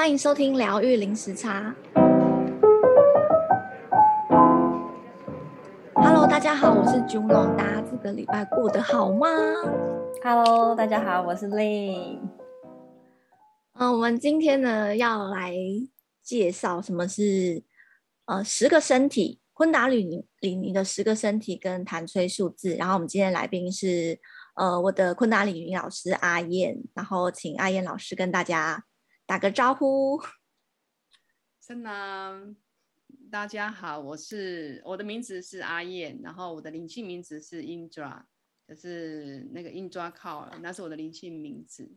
欢迎收听疗愈零时差。Hello，大家好，我是 Juno，大家这个礼拜过得好吗？Hello，大家好，我是 Lin。嗯，我们今天呢要来介绍什么是呃十个身体，昆达里尼里尼的十个身体跟谭崔数字。然后我们今天来宾是。呃，我的昆达里尼老师阿燕，然后请阿燕老师跟大家打个招呼。真的，大家好，我是我的名字是阿燕，然后我的灵性名字是 Indra，就是那个 Indra Call，那是我的灵性名字。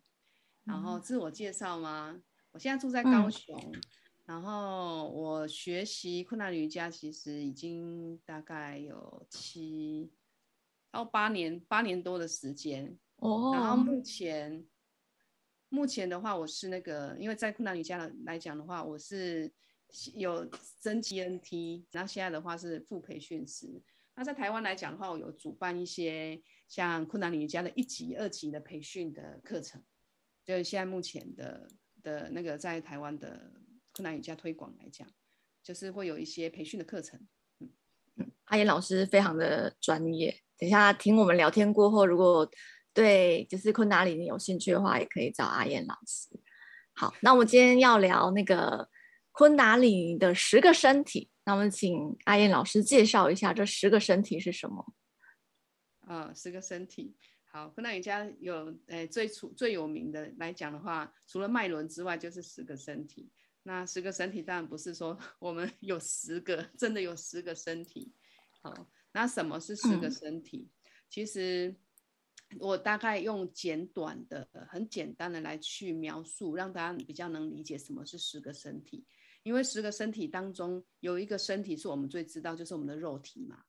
然后自我介绍吗？我现在住在高雄，嗯、然后我学习困难瑜伽其实已经大概有七。到八年，八年多的时间哦。Oh. 然后目前，目前的话，我是那个，因为在困难瑜伽来讲的话，我是有升 GNT，然后现在的话是副培训师。那在台湾来讲的话，我有主办一些像昆达里瑜伽的一级、二级的培训的课程。就是现在目前的的那个在台湾的困难瑜伽推广来讲，就是会有一些培训的课程。嗯，阿燕老师非常的专业。等一下，听我们聊天过后，如果对就是昆达里尼有兴趣的话，也可以找阿燕老师。好，那我们今天要聊那个昆达里尼的十个身体，那我们请阿燕老师介绍一下这十个身体是什么？啊、呃，十个身体。好，昆达里瑜伽有诶、呃、最出最有名的来讲的话，除了脉轮之外，就是十个身体。那十个身体当然不是说 我们有十个，真的有十个身体。好。那什么是十个身体？嗯、其实我大概用简短的、很简单的来去描述，让大家比较能理解什么是十个身体。因为十个身体当中有一个身体是我们最知道，就是我们的肉体嘛。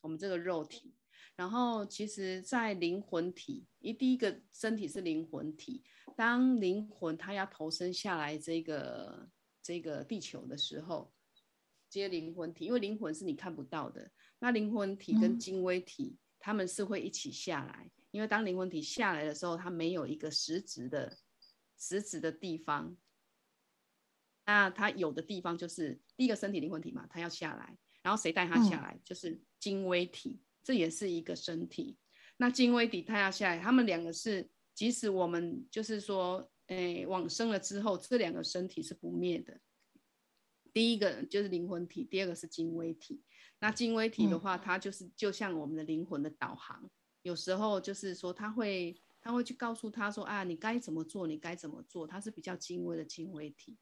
我们这个肉体，然后其实在灵魂体，一第一个身体是灵魂体。当灵魂它要投身下来这个这个地球的时候，接灵魂体，因为灵魂是你看不到的。那灵魂体跟精微体，他们是会一起下来，因为当灵魂体下来的时候，它没有一个实质的实质的地方。那它有的地方就是第一个身体灵魂体嘛，它要下来，然后谁带它下来？就是精微体，这也是一个身体。那精微体它要下来，他们两个是，即使我们就是说，诶，往生了之后，这两个身体是不灭的。第一个就是灵魂体，第二个是精微体。那精微体的话，它就是就像我们的灵魂的导航，嗯、有时候就是说，他会他会去告诉他说啊，你该怎么做，你该怎么做，它是比较精微的精微体。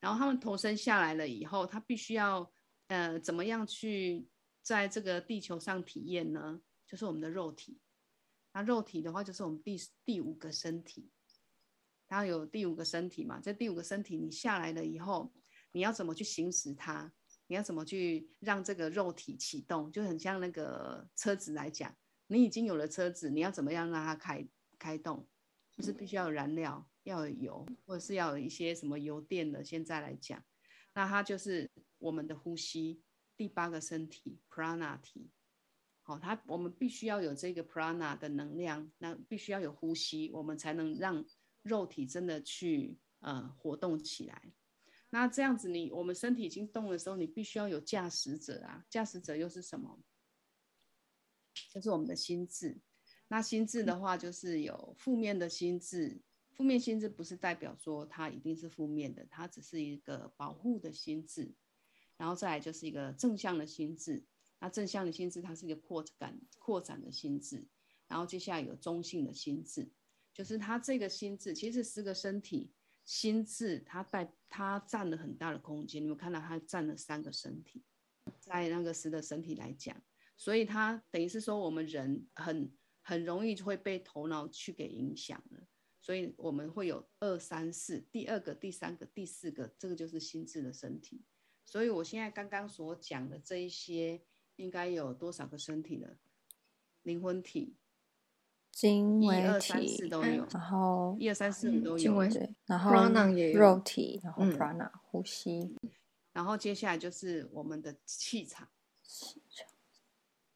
然后他们投生下来了以后，他必须要呃怎么样去在这个地球上体验呢？就是我们的肉体。那肉体的话，就是我们第第五个身体。它有第五个身体嘛？这第五个身体你下来了以后，你要怎么去行使它？你要怎么去让这个肉体启动？就很像那个车子来讲，你已经有了车子，你要怎么样让它开开动？就是必须要有燃料，要有油，或者是要有一些什么油电的。现在来讲，那它就是我们的呼吸，第八个身体 prana 体。好，它我们必须要有这个 prana 的能量，那必须要有呼吸，我们才能让肉体真的去呃活动起来。那这样子你，你我们身体已经动的时候，你必须要有驾驶者啊。驾驶者又是什么？就是我们的心智。那心智的话，就是有负面的心智。负面心智不是代表说它一定是负面的，它只是一个保护的心智。然后再来就是一个正向的心智。那正向的心智，它是一个扩展、扩展的心智。然后接下来有中性的心智，就是它这个心智其实是个身体。心智它带它占了很大的空间，你们看到它占了三个身体，在那个十的身体来讲，所以它等于是说我们人很很容易就会被头脑去给影响了，所以我们会有二三四，第二个、第三个、第四个，这个就是心智的身体。所以我现在刚刚所讲的这一些，应该有多少个身体呢？灵魂体。精微体，一二三四都有，然后一二三四都有，对，然后肉体，然后 prana 呼吸，然后接下来就是我们的气场，气场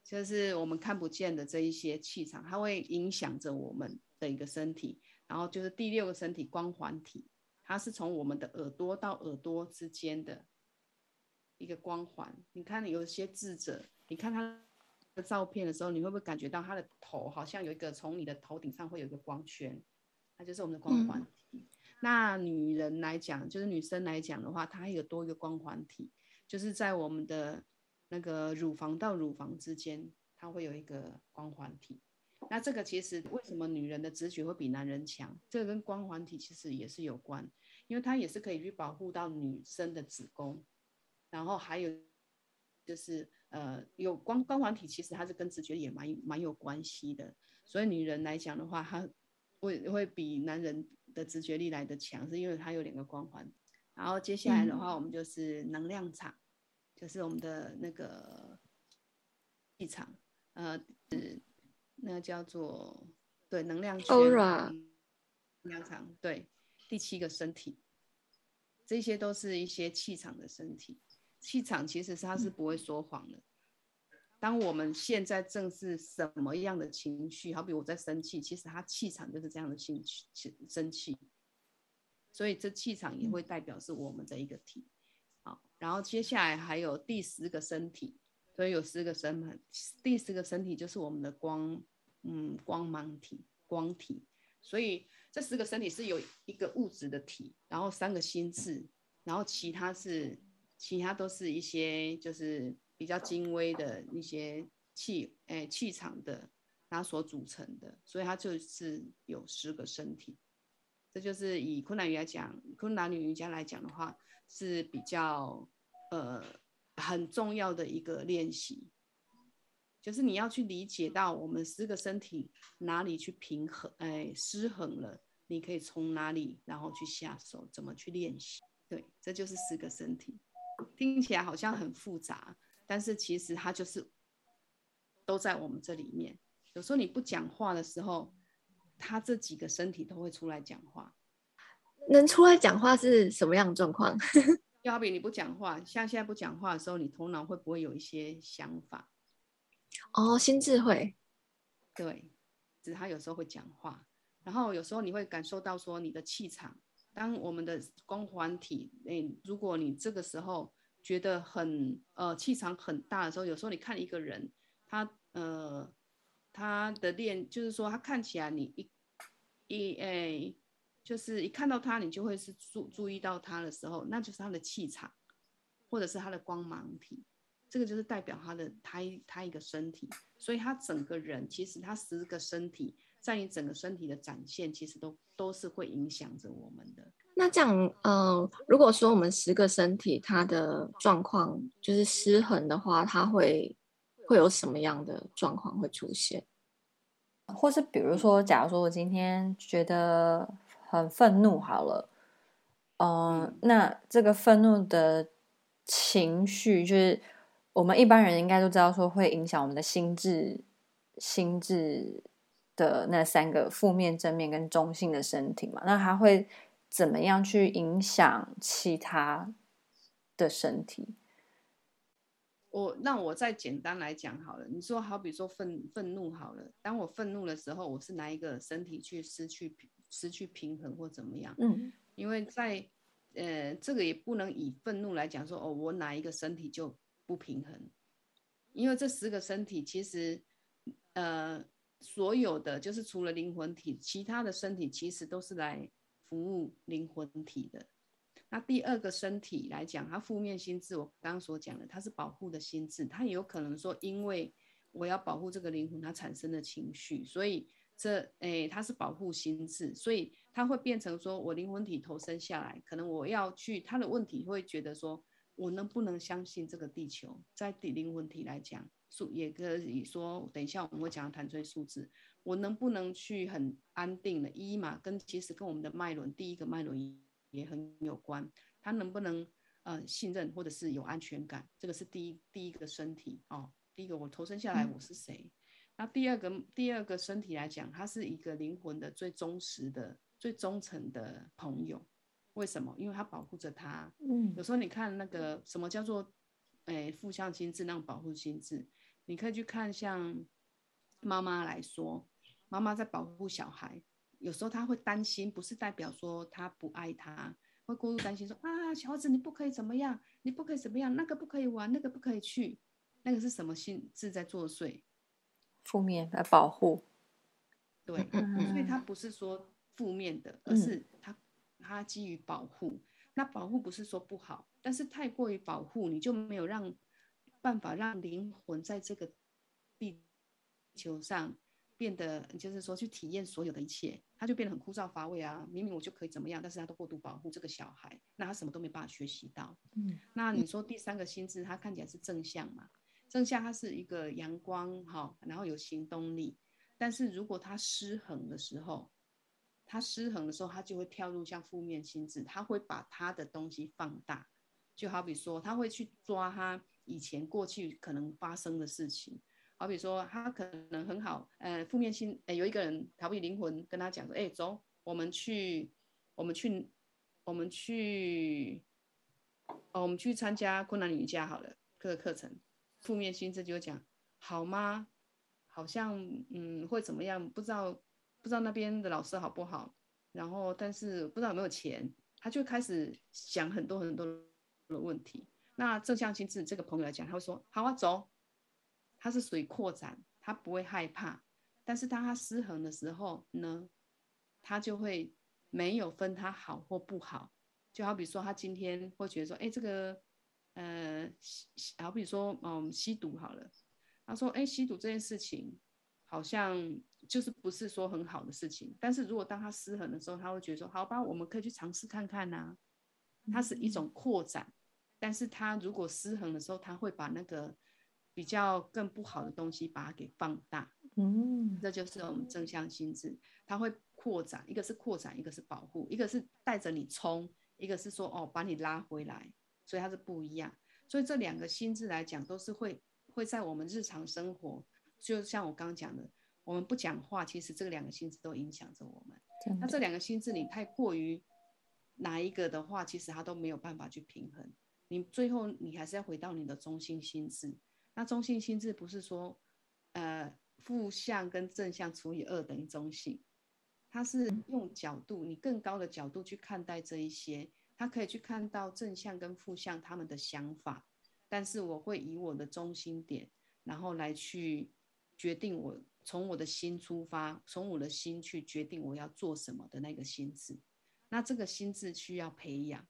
就是我们看不见的这一些气场，它会影响着我们的一个身体。然后就是第六个身体光环体，它是从我们的耳朵到耳朵之间的一个光环。你看有些智者，你看他的照片的时候，你会不会感觉到他的头好像有一个从你的头顶上会有一个光圈？它就是我们的光环体。嗯、那女人来讲，就是女生来讲的话，它还有多一个光环体，就是在我们的那个乳房到乳房之间，它会有一个光环体。那这个其实为什么女人的直觉会比男人强？这个跟光环体其实也是有关，因为它也是可以去保护到女生的子宫，然后还有就是呃有光光环体，其实它是跟直觉也蛮蛮有关系的。所以女人来讲的话，她会会比男人的直觉力来的强，是因为它有两个光环。然后接下来的话，我们就是能量场，嗯、就是我们的那个气场，呃是。那个叫做对能量圈，Aura，能量场，对第七个身体，这些都是一些气场的身体。气场其实是它是不会说谎的。当我们现在正是什么样的情绪，好比我在生气，其实它气场就是这样的情绪，生气。所以这气场也会代表是我们的一个体。好，然后接下来还有第十个身体。所以有十个身体，第十个身体就是我们的光，嗯，光芒体、光体。所以这十个身体是有一个物质的体，然后三个心智，然后其他是其他都是一些就是比较精微的一些气，诶气场的它所组成的，所以它就是有十个身体。这就是以昆达瑜来讲，昆达里瑜伽来讲的话是比较呃。很重要的一个练习，就是你要去理解到我们四个身体哪里去平衡，哎，失衡了，你可以从哪里然后去下手，怎么去练习？对，这就是四个身体，听起来好像很复杂，但是其实它就是都在我们这里面。有时候你不讲话的时候，他这几个身体都会出来讲话。能出来讲话是什么样的状况？就好比你不讲话，像现在不讲话的时候，你头脑会不会有一些想法？哦，心智会。对，只是他有时候会讲话，然后有时候你会感受到说你的气场。当我们的光环体，诶，如果你这个时候觉得很呃气场很大的时候，有时候你看一个人，他呃他的练，就是说他看起来你一一诶。就是一看到他，你就会是注注意到他的时候，那就是他的气场，或者是他的光芒体，这个就是代表他的他他一个身体，所以他整个人其实他十个身体，在你整个身体的展现，其实都都是会影响着我们的。那这样，呃，如果说我们十个身体它的状况就是失衡的话，它会会有什么样的状况会出现？或是比如说，假如说我今天觉得。很愤怒，好了，呃、嗯，那这个愤怒的情绪，就是我们一般人应该都知道，说会影响我们的心智，心智的那三个负面、正面跟中性的身体嘛。那它会怎么样去影响其他的身体？我那我再简单来讲好了。你说，好比说愤愤怒好了，当我愤怒的时候，我是拿一个身体去失去？失去平衡或怎么样？嗯，因为在呃，这个也不能以愤怒来讲说哦，我哪一个身体就不平衡？因为这十个身体其实呃，所有的就是除了灵魂体，其他的身体其实都是来服务灵魂体的。那第二个身体来讲，它负面心智，我刚刚所讲的，它是保护的心智，它有可能说，因为我要保护这个灵魂，它产生的情绪，所以。这诶，它是保护心智，所以它会变成说，我灵魂体投生下来，可能我要去，他的问题会觉得说，我能不能相信这个地球？在地灵魂体来讲，数也可以说，等一下我们会讲谭崔数字，我能不能去很安定的一嘛？跟其实跟我们的脉轮第一个脉轮一也很有关，他能不能呃信任或者是有安全感？这个是第一第一个身体哦，第一个我投生下来我是谁？嗯那第二个第二个身体来讲，他是一个灵魂的最忠实的、最忠诚的朋友。为什么？因为他保护着他。嗯，有时候你看那个什么叫做，诶，负向心智那种保护心智，你可以去看像妈妈来说，妈妈在保护小孩，有时候他会担心，不是代表说他不爱他，会过度担心说啊，小孩子你不可以怎么样，你不可以怎么样，那个不可以玩，那个不可以去，那个是什么性质在作祟？负面来保护。对，所以他不是说负面的，而是他他基于保护。那保护不是说不好，但是太过于保护，你就没有让办法让灵魂在这个地球上。变得就是说去体验所有的一切，他就变得很枯燥乏味啊！明明我就可以怎么样，但是他都过度保护这个小孩，那他什么都没办法学习到。嗯，那你说第三个心智，他看起来是正向嘛？正向它是一个阳光哈，然后有行动力。但是如果他失衡的时候，他失衡的时候，他就会跳入像负面心智，他会把他的东西放大，就好比说他会去抓他以前过去可能发生的事情。好比说，他可能很好，呃，负面心，呃，有一个人逃避灵魂跟他讲说，哎，走，我们去，我们去，我们去，哦，我们去参加困难瑜伽好了，这个课程。负面心这就讲，好吗？好像，嗯，会怎么样？不知道，不知道那边的老师好不好？然后，但是不知道有没有钱，他就开始想很多很多的问题。那正向心智这个朋友来讲，他会说，好啊，走。它是属于扩展，他不会害怕，但是当他失衡的时候呢，他就会没有分他好或不好。就好比说，他今天会觉得说，哎，这个，呃，好比说，嗯，吸毒好了，他说，哎，吸毒这件事情好像就是不是说很好的事情。但是如果当他失衡的时候，他会觉得说，好吧，我们可以去尝试看看呐。它是一种扩展，但是他如果失衡的时候，他会把那个。比较更不好的东西，把它给放大，嗯，这就是我们正向心智，它会扩展，一个是扩展，一个是保护，一个是带着你冲，一个是说哦把你拉回来，所以它是不一样。所以这两个心智来讲，都是会会在我们日常生活，就像我刚刚讲的，我们不讲话，其实这两个心智都影响着我们。那这两个心智你太过于哪一个的话，其实它都没有办法去平衡，你最后你还是要回到你的中心心智。那中性心智不是说，呃，负向跟正向除以二等于中性，它是用角度，你更高的角度去看待这一些，它可以去看到正向跟负向他们的想法，但是我会以我的中心点，然后来去决定我从我的心出发，从我的心去决定我要做什么的那个心智，那这个心智需要培养，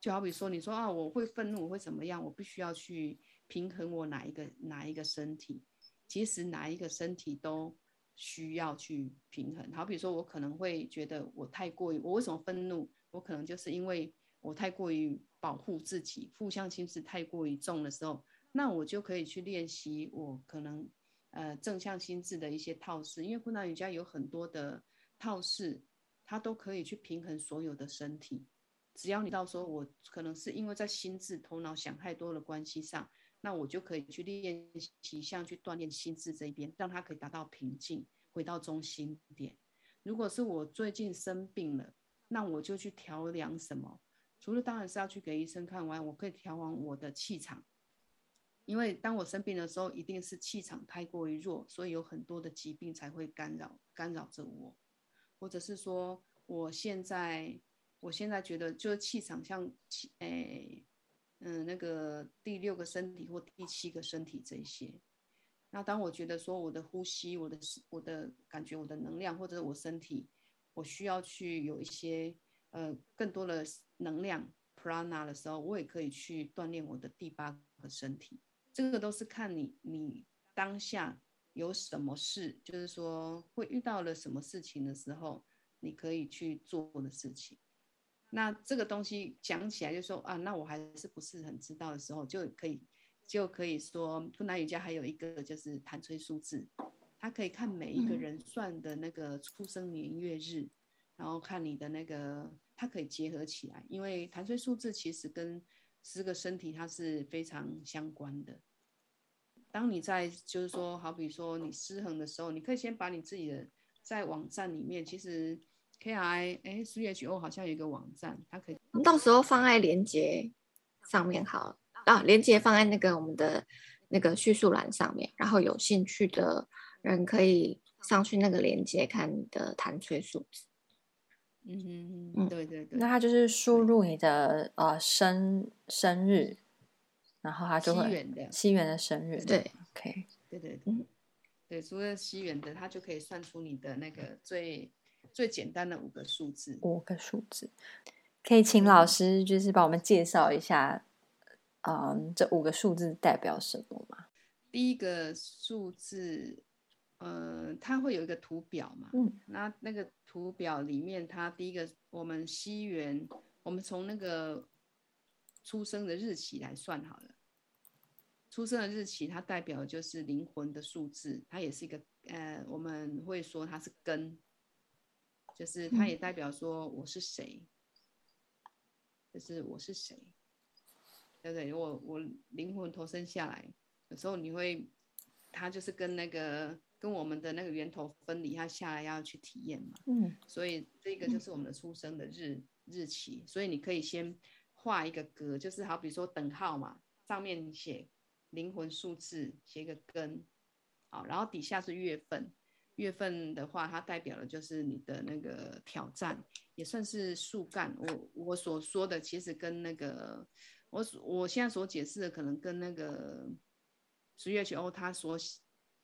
就好比说你说啊，我会愤怒，我会怎么样，我必须要去。平衡我哪一个哪一个身体，其实哪一个身体都需要去平衡。好比说，我可能会觉得我太过于，我为什么愤怒？我可能就是因为我太过于保护自己，负向心智太过于重的时候，那我就可以去练习我可能呃正向心智的一些套式。因为昆达瑜伽有很多的套式，它都可以去平衡所有的身体。只要你到时候我可能是因为在心智头脑想太多的关系上。那我就可以去练习，像去锻炼心智这一边，让它可以达到平静，回到中心点。如果是我最近生病了，那我就去调养什么？除了当然是要去给医生看完，我可以调往我的气场。因为当我生病的时候，一定是气场太过于弱，所以有很多的疾病才会干扰干扰着我，或者是说我现在我现在觉得就是气场像气诶。嗯，那个第六个身体或第七个身体这一些，那当我觉得说我的呼吸、我的我的感觉、我的能量，或者我身体，我需要去有一些呃更多的能量 prana 的时候，我也可以去锻炼我的第八个身体。这个都是看你你当下有什么事，就是说会遇到了什么事情的时候，你可以去做的事情。那这个东西讲起来就说啊，那我还是不是很知道的时候，就可以就可以说，昆达瑜伽还有一个就是弹吹数字，它可以看每一个人算的那个出生年月日，嗯、然后看你的那个，它可以结合起来，因为弹吹数字其实跟十个身体它是非常相关的。当你在就是说，好比说你失衡的时候，你可以先把你自己的在网站里面，其实。K I 哎，C H O 好像有一个网站，它可以我们到时候放在连接上面好啊，连接放在那个我们的那个叙述栏上面，然后有兴趣的人可以上去那个连接看你的弹吹数字。嗯哼嗯，对对对。那他就是输入你的呃生生日，然后他就会西元的西元的生日，对，OK，对对对，对，除了西元的，他就可以算出你的那个最最简单的五个数字。五个数字，可以请老师就是帮我们介绍一下，嗯，这五个数字代表什么吗？第一个数字。呃，它会有一个图表嘛？嗯，那那个图表里面，它第一个我们西元，我们从那个出生的日期来算好了。出生的日期，它代表就是灵魂的数字，它也是一个呃，我们会说它是根，就是它也代表说我是谁，就是我是谁，对不对？我我灵魂投生下来，有时候你会，它就是跟那个。跟我们的那个源头分离，它下来要去体验嘛，嗯，所以这个就是我们的出生的日日期，所以你可以先画一个格，就是好比说等号嘛，上面写灵魂数字，写一个根，好，然后底下是月份，月份的话，它代表的就是你的那个挑战，也算是树干。我我所说的其实跟那个我我现在所解释的可能跟那个 WHO 他所。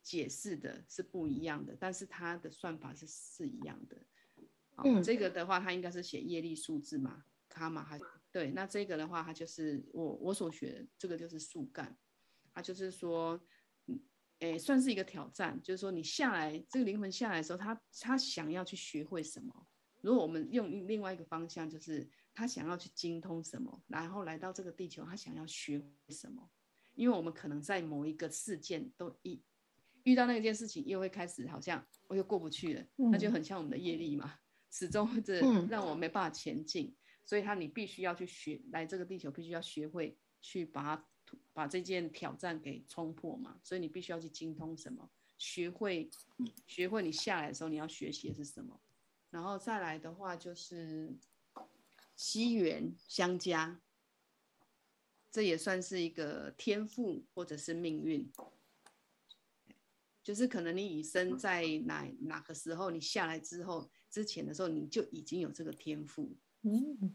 解释的是不一样的，但是它的算法是是一样的。嗯，这个的话，它应该是写业力数字嘛，卡玛还对。那这个的话，它就是我我所学的，这个就是树干。它就是说，诶，算是一个挑战，就是说你下来，这个灵魂下来的时候，他他想要去学会什么？如果我们用另外一个方向，就是他想要去精通什么，然后来到这个地球，他想要学会什么？因为我们可能在某一个事件都一。遇到那件事情，又会开始好像我又过不去了，嗯、那就很像我们的业力嘛，始终这让我没办法前进。嗯、所以他你必须要去学，来这个地球必须要学会去把它把这件挑战给冲破嘛。所以你必须要去精通什么，学会学会你下来的时候你要学习的是什么，然后再来的话就是机缘相加，这也算是一个天赋或者是命运。就是可能你以身在哪哪个时候，你下来之后之前的时候，你就已经有这个天赋，嗯，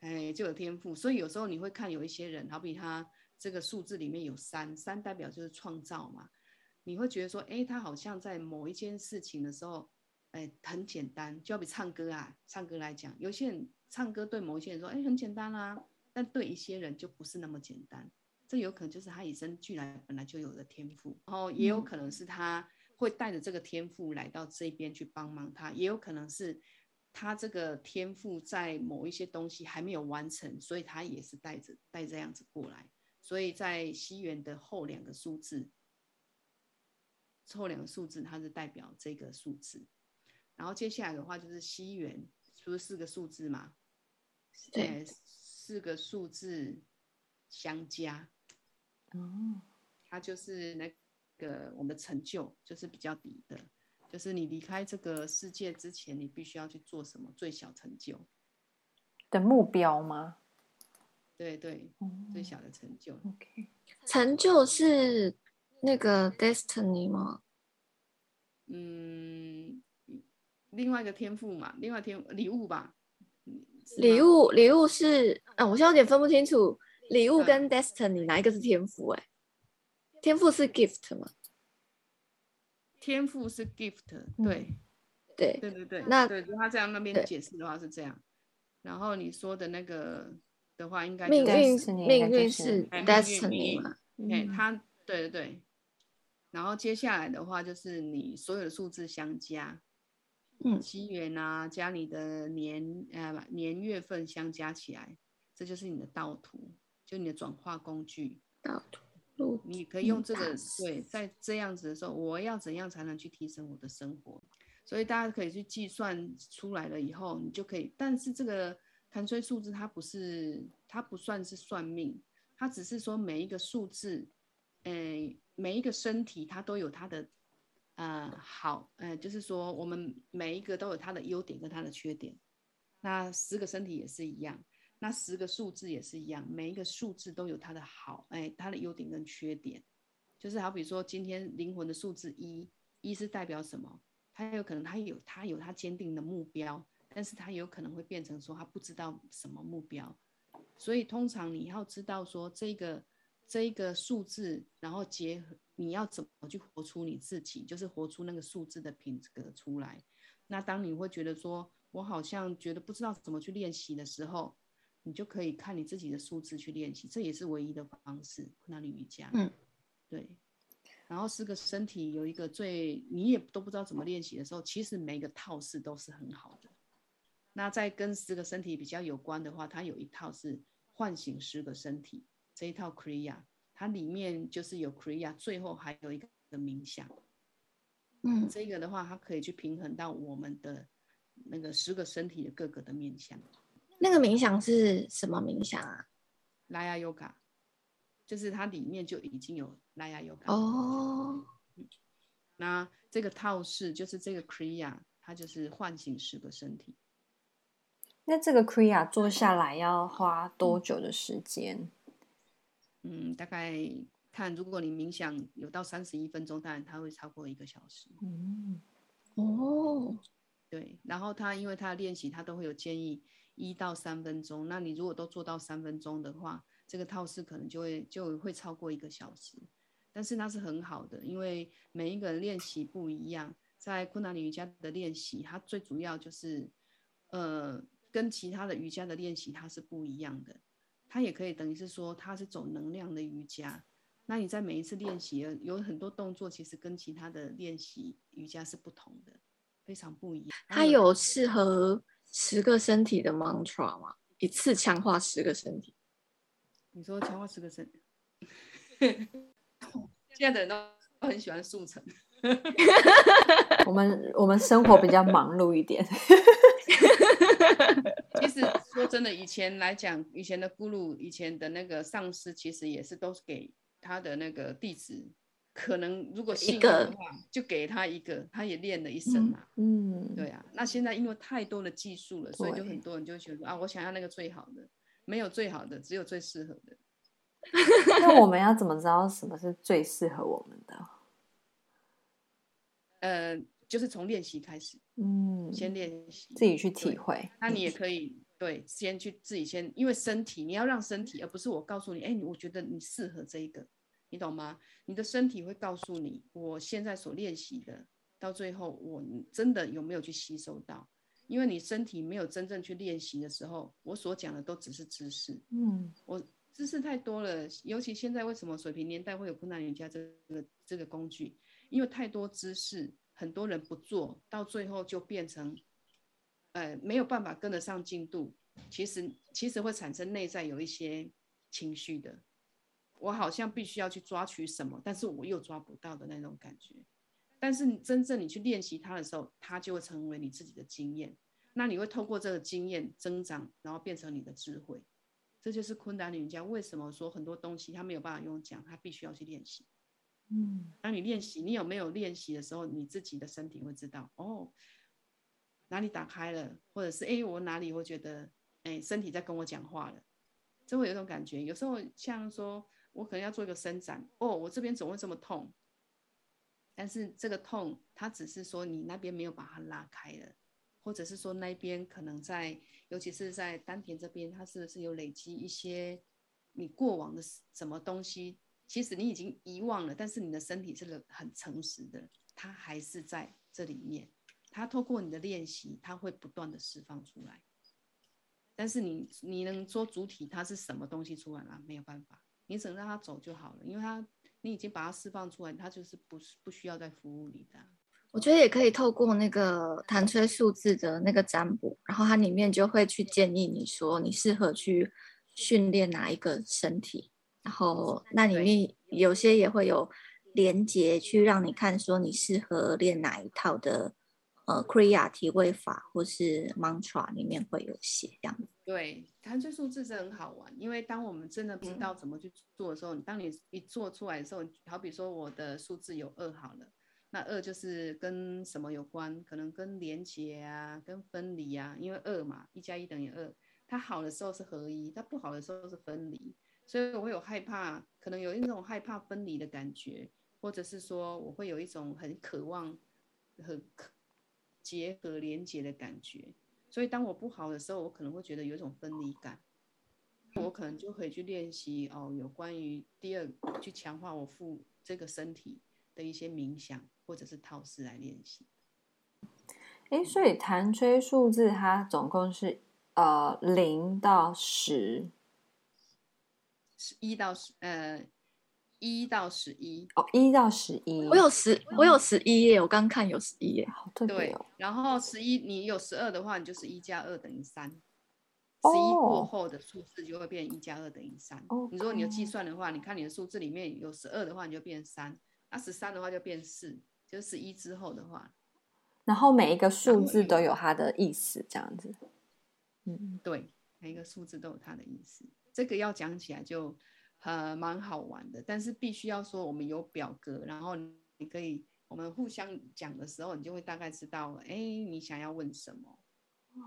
哎，就有天赋。所以有时候你会看有一些人，好比他这个数字里面有三，三代表就是创造嘛。你会觉得说，哎，他好像在某一件事情的时候，哎，很简单。就要比唱歌啊，唱歌来讲，有些人唱歌对某一些人说，哎，很简单啦，但对一些人就不是那么简单。这有可能就是他与生俱来本来就有的天赋，然后也有可能是他会带着这个天赋来到这边去帮忙他，也有可能是他这个天赋在某一些东西还没有完成，所以他也是带着带这样子过来。所以在西元的后两个数字，后两个数字它是代表这个数字，然后接下来的话就是西元，不是四个数字嘛？对，四个数字相加。哦，它就是那个我们的成就，就是比较低的，就是你离开这个世界之前，你必须要去做什么最小成就的目标吗？对对，嗯、最小的成就。OK，成就是那个 destiny 吗？嗯，另外一个天赋嘛，另外天礼物吧。礼物礼物是，啊，我现在有点分不清楚。礼物跟 destiny 哪一个是天赋？哎，天赋是 gift 吗？天赋是 gift，对，对，对对对。那对，他这样那边解释的话是这样。然后你说的那个的话，应该命运命运是 destiny 嘛？哎，他对对对。然后接下来的话就是你所有的数字相加，嗯，机缘啊，加你的年呃年月份相加起来，这就是你的道图。就你的转化工具，道图你可以用这个对，在这样子的时候，我要怎样才能去提升我的生活？所以大家可以去计算出来了以后，你就可以。但是这个谭崔数字它不是，它不算是算命，它只是说每一个数字，诶，每一个身体它都有它的，呃，好，呃，就是说我们每一个都有它的优点跟它的缺点。那十个身体也是一样。那十个数字也是一样，每一个数字都有它的好，哎，它的优点跟缺点，就是好比说今天灵魂的数字一，一是代表什么？它有可能它有它有它坚定的目标，但是他有可能会变成说他不知道什么目标，所以通常你要知道说这个这一个数字，然后结合你要怎么去活出你自己，就是活出那个数字的品格出来。那当你会觉得说我好像觉得不知道怎么去练习的时候，你就可以看你自己的数字去练习，这也是唯一的方式。昆达里瑜伽，嗯，对。然后是个身体有一个最你也都不知道怎么练习的时候，其实每个套式都是很好的。那在跟十个身体比较有关的话，它有一套是唤醒十个身体这一套 Kriya，它里面就是有 Kriya，最后还有一个冥想。嗯，这个的话，它可以去平衡到我们的那个十个身体的各个的面向。那个冥想是什么冥想啊？拉雅 Yoga，就是它里面就已经有。拉雅有哦，那这个套式就是这个 Kriya，它就是唤醒十个身体。那这个 Kriya 做下来要花多久的时间？嗯，大概看，如果你冥想有到三十一分钟，当然它会超过一个小时。嗯，哦，对，然后他因为他练习，他都会有建议一到三分钟。那你如果都做到三分钟的话，这个套式可能就会就会超过一个小时。但是那是很好的，因为每一个人练习不一样。在昆达里瑜伽的练习，它最主要就是，呃，跟其他的瑜伽的练习它是不一样的。它也可以等于是说，它是走能量的瑜伽。那你在每一次练习，有很多动作其实跟其他的练习瑜伽是不同的，非常不一样。它有适合十个身体的 mantra 吗？一次强化十个身体？你说强化十个身体？现在的人都很喜欢速成。我们我们生活比较忙碌一点。其实说真的，以前来讲，以前的咕噜，以前的那个上司，其实也是都是给他的那个弟子，可能如果信的话，就给他一个，他也练了一生嘛。嗯，对啊。那现在因为太多的技术了，所以就很多人就觉得啊，我想要那个最好的，没有最好的，只有最适合的。那 我们要怎么知道什么是最适合我们的？呃，就是从练习开始，嗯，先练习，自己去体会。那你也可以对，先去自己先，因为身体你要让身体，而不是我告诉你，哎，我觉得你适合这一个，你懂吗？你的身体会告诉你，我现在所练习的，到最后我真的有没有去吸收到？因为你身体没有真正去练习的时候，我所讲的都只是知识，嗯，我。知识太多了，尤其现在为什么水平年代会有昆达里瑜伽这个这个工具？因为太多知识，很多人不做到最后就变成，呃，没有办法跟得上进度。其实其实会产生内在有一些情绪的，我好像必须要去抓取什么，但是我又抓不到的那种感觉。但是你真正你去练习它的时候，它就会成为你自己的经验。那你会透过这个经验增长，然后变成你的智慧。这就是昆达里瑜伽为什么说很多东西他没有办法用讲，他必须要去练习。嗯，当你练习，你有没有练习的时候，你自己的身体会知道哦，哪里打开了，或者是哎，我哪里会觉得哎，身体在跟我讲话了，就会有一种感觉。有时候像说我可能要做一个伸展，哦，我这边怎么会这么痛？但是这个痛，它只是说你那边没有把它拉开了。或者是说那边可能在，尤其是在丹田这边，它是不是有累积一些你过往的什么东西？其实你已经遗忘了，但是你的身体是很诚实的，它还是在这里面。它透过你的练习，它会不断的释放出来。但是你你能说主体它是什么东西出来吗？没有办法，你只能让它走就好了，因为它你已经把它释放出来，它就是不不需要再服务你的。我觉得也可以透过那个谭崔数字的那个占卜，然后它里面就会去建议你说你适合去训练哪一个身体，然后那里面有些也会有连接去让你看说你适合练哪一套的呃 Kriya 体位法或是 Mantra 里面会有写这样子。对，谭崔数字是很好玩，因为当我们真的不知道怎么去做的时候，嗯、当你一做出来的时候，好比说我的数字有二好了。那二就是跟什么有关？可能跟连接啊，跟分离啊。因为二嘛，一加一等于二。它好的时候是合一，它不好的时候是分离。所以我会有害怕，可能有一种害怕分离的感觉，或者是说我会有一种很渴望和结合连接的感觉。所以当我不好的时候，我可能会觉得有一种分离感，我可能就可以去练习哦，有关于第二去强化我腹这个身体的一些冥想或者是套式来练习。哎，所以弹吹数字它总共是呃零到十，一到十呃一到十一哦，一到十一。我有十，我有十一耶，我刚看有十一耶，好特别哦。对，然后十一你有十二的话，你就是一加二等于三。十一过后的数字就会变一加二等于三。哦。你如果你有计算的话，你看你的数字里面有十二的话，你就变三；那十三的话就变四，就十一之后的话。然后每一个数字都有它的意思，这样子。嗯，对，每一个数字都有它的意思。这个要讲起来就呃蛮好玩的，但是必须要说我们有表格，然后你可以我们互相讲的时候，你就会大概知道，哎，你想要问什么。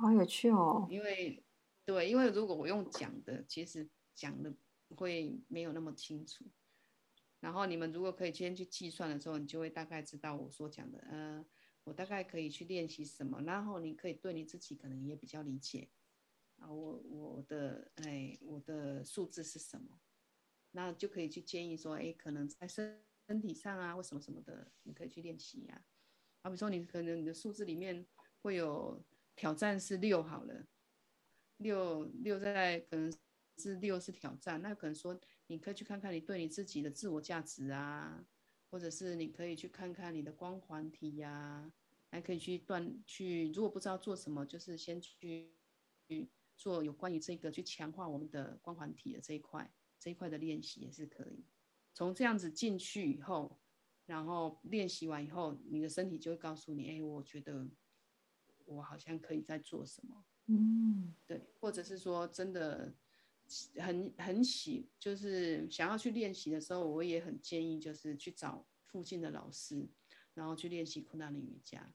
好有趣哦。因为对，因为如果我用讲的，其实讲的会没有那么清楚。然后你们如果可以先去计算的时候，你就会大概知道我所讲的，呃。我大概可以去练习什么，然后你可以对你自己可能也比较理解啊。我我的哎，我的数字是什么？那就可以去建议说，哎，可能在身身体上啊，或什么什么的，你可以去练习呀。好比如说，你可能你的数字里面会有挑战是六好了，六六在可能是六是挑战，那可能说你可以去看看你对你自己的自我价值啊。或者是你可以去看看你的光环体呀、还可以去断去，如果不知道做什么，就是先去去做有关于这个去强化我们的光环体的这一块，这一块的练习也是可以。从这样子进去以后，然后练习完以后，你的身体就会告诉你，哎，我觉得我好像可以在做什么，嗯，对，或者是说真的很很喜，就是想要去练习的时候，我也很建议，就是去找附近的老师，然后去练习昆达里瑜伽，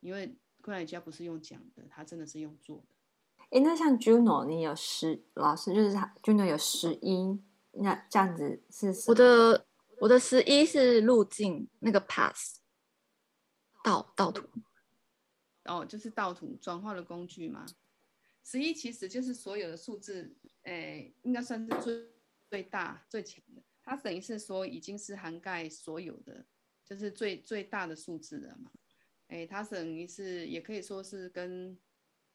因为昆达里瑜伽不是用讲的，它真的是用做的。哎，那像 Juno，你有十老师，就是他 Juno 有十一，那这样子是我的我的十一是路径那个 pass 道道图，哦，就是道图转化的工具吗？十一其实就是所有的数字，诶，应该算是最最大最强的。它等于是说已经是涵盖所有的，就是最最大的数字了嘛。诶，它等于是也可以说是跟，嗯、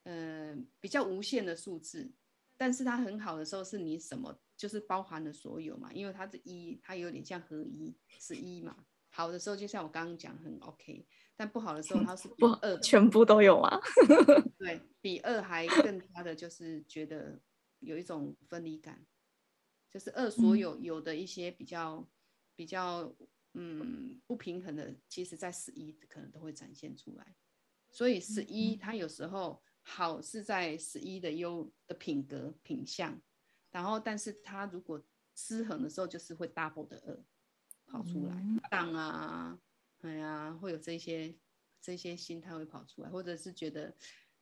呃，比较无限的数字。但是它很好的时候是你什么就是包含了所有嘛，因为它是一它有点像合一，是一嘛。好的时候就像我刚刚讲很 OK。但不好的时候，它是不二全部都有啊。对，比二还更加的，就是觉得有一种分离感，就是二所有有的一些比较比较嗯不平衡的，其实在十一可能都会展现出来。所以十一它有时候好是在十一的优的品格品相，然后但是它如果失衡的时候，就是会 double 的二跑出来，当啊。哎呀，会有这些这些心态会跑出来，或者是觉得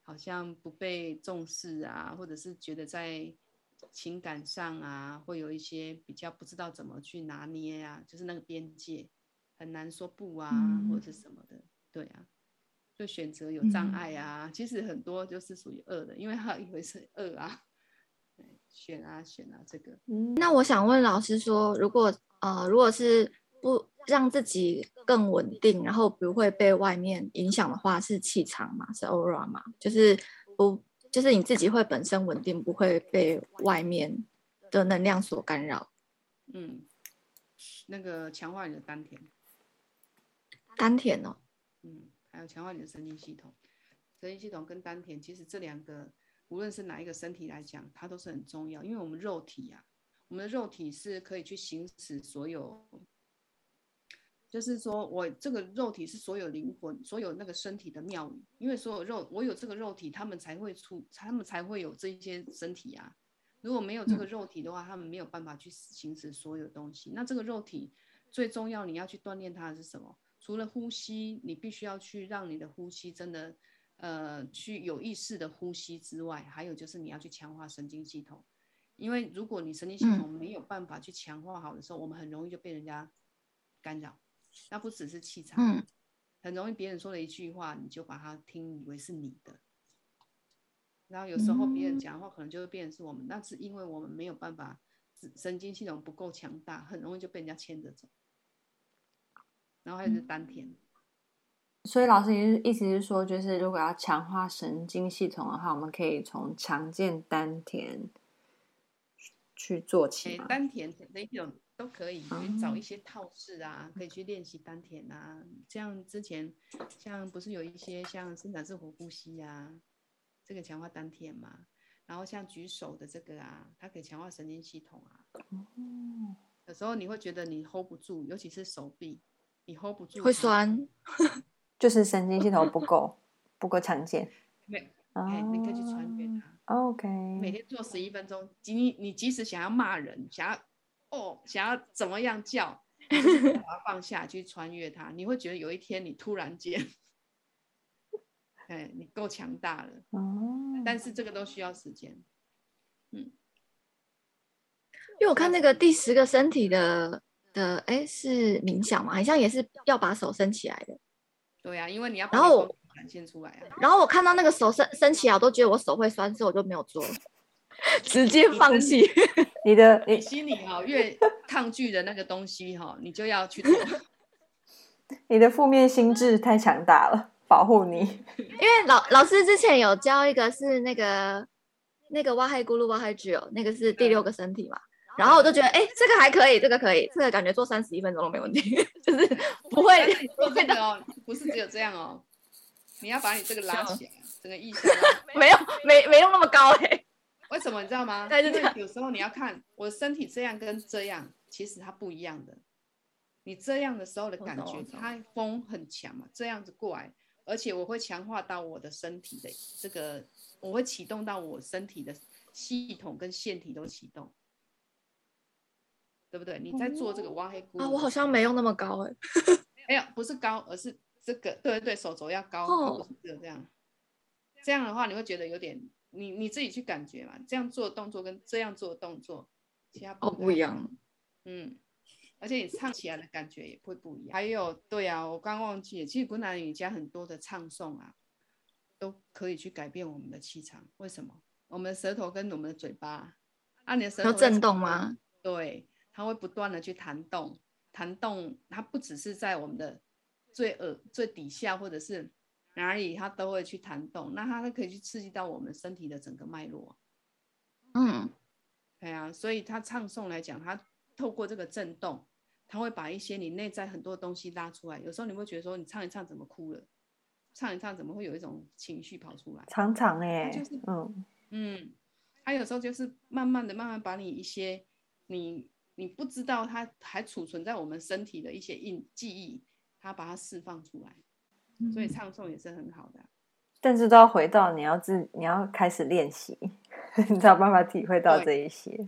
好像不被重视啊，或者是觉得在情感上啊，会有一些比较不知道怎么去拿捏啊，就是那个边界很难说不啊，嗯、或者是什么的，对啊，就选择有障碍啊。嗯、其实很多就是属于二的，因为他以为是二啊，选啊选啊这个。那我想问老师说，如果呃，如果是不让自己更稳定，然后不会被外面影响的话，是气场嘛？是 aura 吗？就是不，就是你自己会本身稳定，不会被外面的能量所干扰。嗯，那个强化你的丹田，丹田哦，嗯，还有强化你的神经系统，神经系统跟丹田，其实这两个无论是哪一个身体来讲，它都是很重要，因为我们肉体呀、啊，我们的肉体是可以去行使所有。就是说，我这个肉体是所有灵魂、所有那个身体的庙宇，因为所有肉，我有这个肉体，他们才会出，他们才会有这些身体啊。如果没有这个肉体的话，他们没有办法去行使所有东西。那这个肉体最重要，你要去锻炼它的是什么？除了呼吸，你必须要去让你的呼吸真的，呃，去有意识的呼吸之外，还有就是你要去强化神经系统，因为如果你神经系统没有办法去强化好的时候，我们很容易就被人家干扰。那不只是气场，嗯，很容易别人说了一句话，你就把它听以为是你的，然后有时候别人讲的话可能就会变成是我们，那、嗯、是因为我们没有办法，神经系统不够强大，很容易就被人家牵着走。然后还是丹田。所以老师意思是说，就是如果要强化神经系统的话，我们可以从强健丹田去做起。丹田那种都可以，去找一些套式啊，可以去练习丹田啊。这样之前像不是有一些像伸展式活呼吸啊，这个强化丹田嘛。然后像举手的这个啊，它可以强化神经系统啊。有时候你会觉得你 hold 不住，尤其是手臂，你 hold 不住会酸。就是神经系统不够，不够强健。没，哎，你可以去穿越它。OK。每天做十一分钟，你你即使想要骂人，想要哦，想要怎么样叫，把它放下去穿越它，你会觉得有一天你突然间，哎，你够强大了。哦。但是这个都需要时间。嗯。因为我看那个第十个身体的的，哎，是冥想嘛？好像也是要把手伸起来的。对呀、啊，因为你要然后展现出来啊。然后我看到那个手伸伸起来，我都觉得我手会酸，所以我就没有做，直接放弃。你的你心里哈越抗拒的那个东西哈，你就要去做。你的负面心智太强大了，保护你。因为老老师之前有教一个是那个那个哇嗨咕噜哇嗨剧哦，那个是第六个身体嘛。然后我就觉得，哎，这个还可以，这个可以，这个感觉做三十一分钟都没问题，就是不会做这个哦，不是只有这样哦，你要把你这个拉起来，整个意 思没有，没没用那么高哎，为什么你知道吗？因为有时候你要看我的身体这样跟这样，其实它不一样的。你这样的时候的感觉，它风很强嘛，这样子过来，而且我会强化到我的身体的这个，我会启动到我身体的系统跟腺体都启动。对不对？你在做这个挖黑菇啊？我好像没用那么高哎，没有，不是高，而是这个，对对对，手肘要高，哦、不是这样。这样的话，你会觉得有点，你你自己去感觉嘛。这样做的动作跟这样做的动作，其他不、哦、不一样。嗯，而且你唱起来的感觉也会不一样。还有，对啊，我刚忘记，其实昆达里瑜伽很多的唱诵啊，都可以去改变我们的气场。为什么？我们的舌头跟我们的嘴巴，啊，你的舌头震动吗？对。它会不断的去弹动，弹动，它不只是在我们的最耳最底下，或者是哪里，它都会去弹动。那它都可以去刺激到我们身体的整个脉络。嗯，对啊，所以它唱诵来讲，它透过这个震动，它会把一些你内在很多东西拉出来。有时候你会觉得说，你唱一唱怎么哭了？唱一唱怎么会有一种情绪跑出来？常常哎，就是嗯嗯，它有时候就是慢慢的、慢慢把你一些你。你不知道它还储存在我们身体的一些印记忆，它把它释放出来，所以唱诵也是很好的。但是都要回到你要自你要开始练习，你才有办法体会到这一些。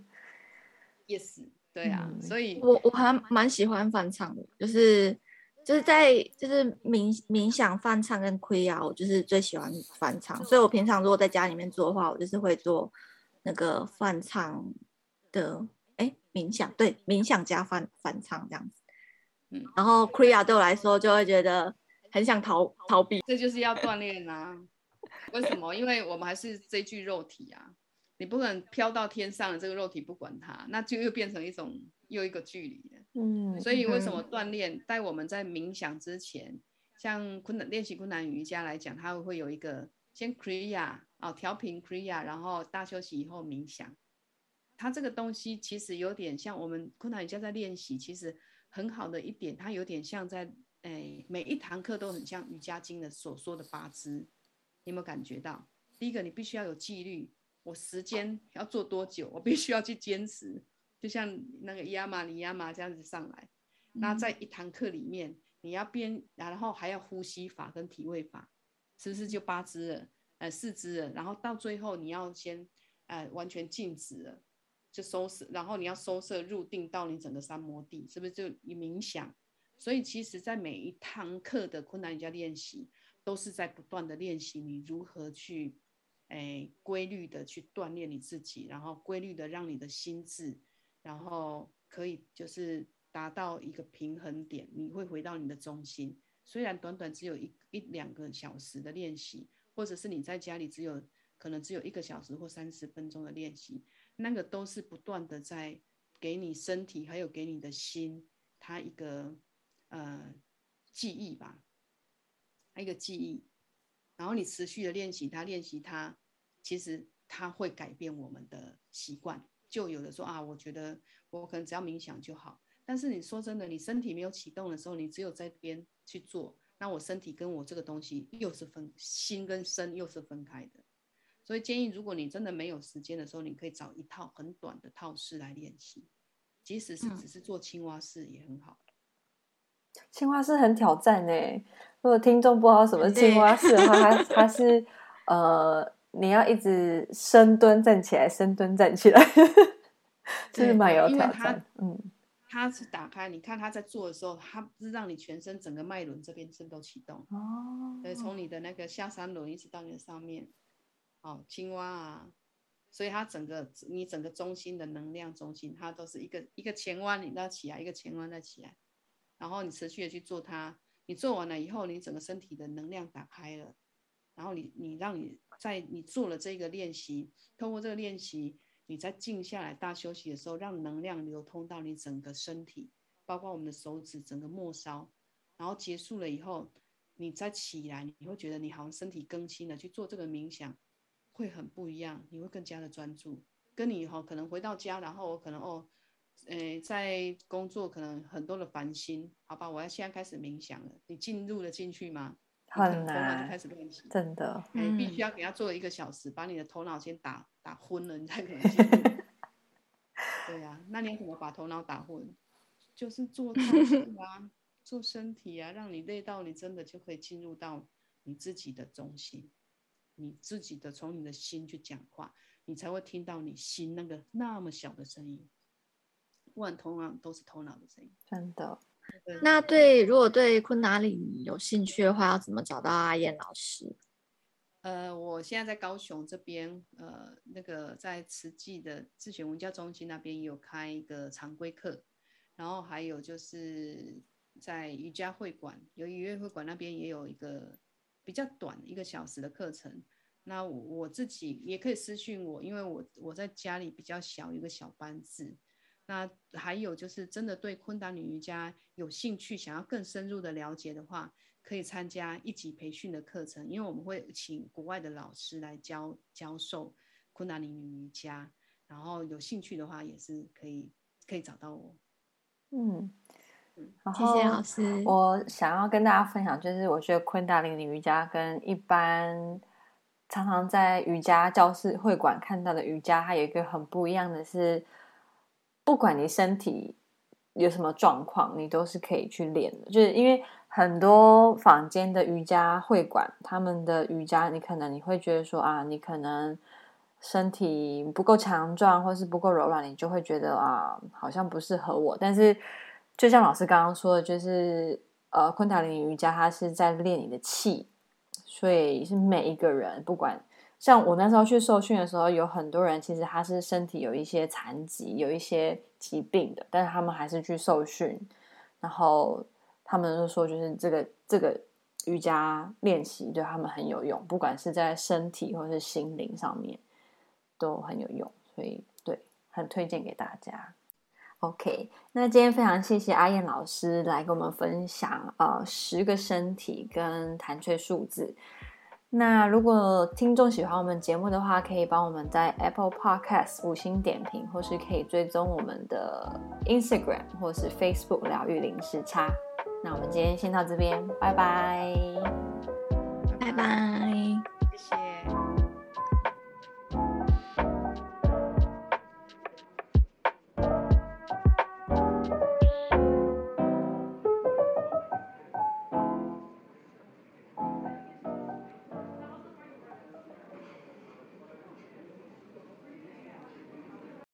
Yes，对啊，嗯、所以我我还蛮喜欢翻唱的，就是就是在就是冥冥想翻唱跟 Kriya，我就是最喜欢翻唱，所以我平常如果在家里面做的话，我就是会做那个翻唱的。冥想对冥想加翻翻唱这样子，嗯，然后 Kriya 对我来说就会觉得很想逃逃避，这就是要锻炼啊。为什么？因为我们还是这具肉体啊，你不可能飘到天上的这个肉体不管它，那就又变成一种又一个距离了。嗯，所以为什么锻炼在我们在冥想之前，像昆练习昆南瑜伽来讲，它会有一个先 Kriya 啊调频 Kriya，然后大休息以后冥想。它这个东西其实有点像我们昆达瑜伽在练习，其实很好的一点，它有点像在诶每一堂课都很像瑜伽经的所说的八支，你有没有感觉到？第一个，你必须要有纪律，我时间要做多久，我必须要去坚持，就像那个亚玛尼亚玛这样子上来。那在一堂课里面，你要边，然后还要呼吸法跟体位法，是不是就八支了？呃，四支了，然后到最后你要先呃完全静止了。就收拾，然后你要收摄入定到你整个三摩地，是不是就你冥想？所以其实，在每一堂课的困难瑜伽练习，都是在不断的练习你如何去，诶，规律的去锻炼你自己，然后规律的让你的心智，然后可以就是达到一个平衡点，你会回到你的中心。虽然短短只有一一两个小时的练习，或者是你在家里只有可能只有一个小时或三十分钟的练习，那个都是不断的在给你身体还有给你的心，它一个呃记忆吧，一个记忆。然后你持续的练习它，练习它，其实它会改变我们的习惯。就有的说啊，我觉得我可能只要冥想就好。但是你说真的，你身体没有启动的时候，你只有在边去做，那我身体跟我这个东西又是分，心跟身又是分开的。所以建议，如果你真的没有时间的时候，你可以找一套很短的套式来练习，即使是只是做青蛙式也很好。青蛙式很挑战呢。如果听众不知道什么青蛙式的话，它 它是呃，你要一直深蹲站起来，深蹲站起来，这是蛮有挑战。嗯，它是打开，你看它在做的时候，它是让你全身整个脉轮这边是都启动哦。对，从你的那个下三轮一直到你的上面，哦，青蛙啊，所以它整个你整个中心的能量中心，它都是一个一个前弯，你要起来，一个前弯再起来。然后你持续的去做它，你做完了以后，你整个身体的能量打开了，然后你你让你在你做了这个练习，通过这个练习，你在静下来大休息的时候，让能量流通到你整个身体，包括我们的手指整个末梢，然后结束了以后，你再起来，你会觉得你好像身体更新了，去做这个冥想会很不一样，你会更加的专注，跟你以后可能回到家，然后我可能哦。诶，在工作可能很多的烦心，好吧，我要现在开始冥想了。你进入了进去吗？很难，就开始练习，真的。你必须要给他做一个小时，把你的头脑先打打昏了，你才可能进入。对呀、啊，那你要怎么把头脑打昏？就是做啊，做身体啊，让你累到你真的就可以进入到你自己的中心，你自己的从你的心去讲话，你才会听到你心那个那么小的声音。不管头脑都是头脑的声音，真的。那对，如果对昆达里尼有兴趣的话，要怎么找到阿燕老师？呃，我现在在高雄这边，呃，那个在慈济的自选文教中心那边有开一个常规课，然后还有就是在瑜伽会馆，有瑜伽会馆那边也有一个比较短一个小时的课程。那我，自己也可以私讯我，因为我我在家里比较小一个小班制。那还有就是，真的对昆达里瑜伽有兴趣，想要更深入的了解的话，可以参加一级培训的课程，因为我们会请国外的老师来教教授昆达里瑜伽，然后有兴趣的话也是可以可以找到我。嗯，谢谢老师。我想要跟大家分享，就是我觉得昆达里尼瑜伽跟一般常常在瑜伽教室会馆看到的瑜伽，它有一个很不一样的是。不管你身体有什么状况，你都是可以去练的。就是因为很多坊间的瑜伽会馆，他们的瑜伽，你可能你会觉得说啊，你可能身体不够强壮，或是不够柔软，你就会觉得啊，好像不适合我。但是，就像老师刚刚说的，就是呃，昆达里尼瑜伽，它是在练你的气，所以是每一个人不管。像我那时候去受训的时候，有很多人其实他是身体有一些残疾、有一些疾病的，但是他们还是去受训，然后他们就说，就是这个这个瑜伽练习对他们很有用，不管是在身体或是心灵上面都很有用，所以对，很推荐给大家。OK，那今天非常谢谢阿燕老师来跟我们分享呃十个身体跟谭崔数字。那如果听众喜欢我们节目的话，可以帮我们在 Apple Podcast 五星点评，或是可以追踪我们的 Instagram 或是 Facebook 疗愈零时差。那我们今天先到这边，拜拜，拜拜。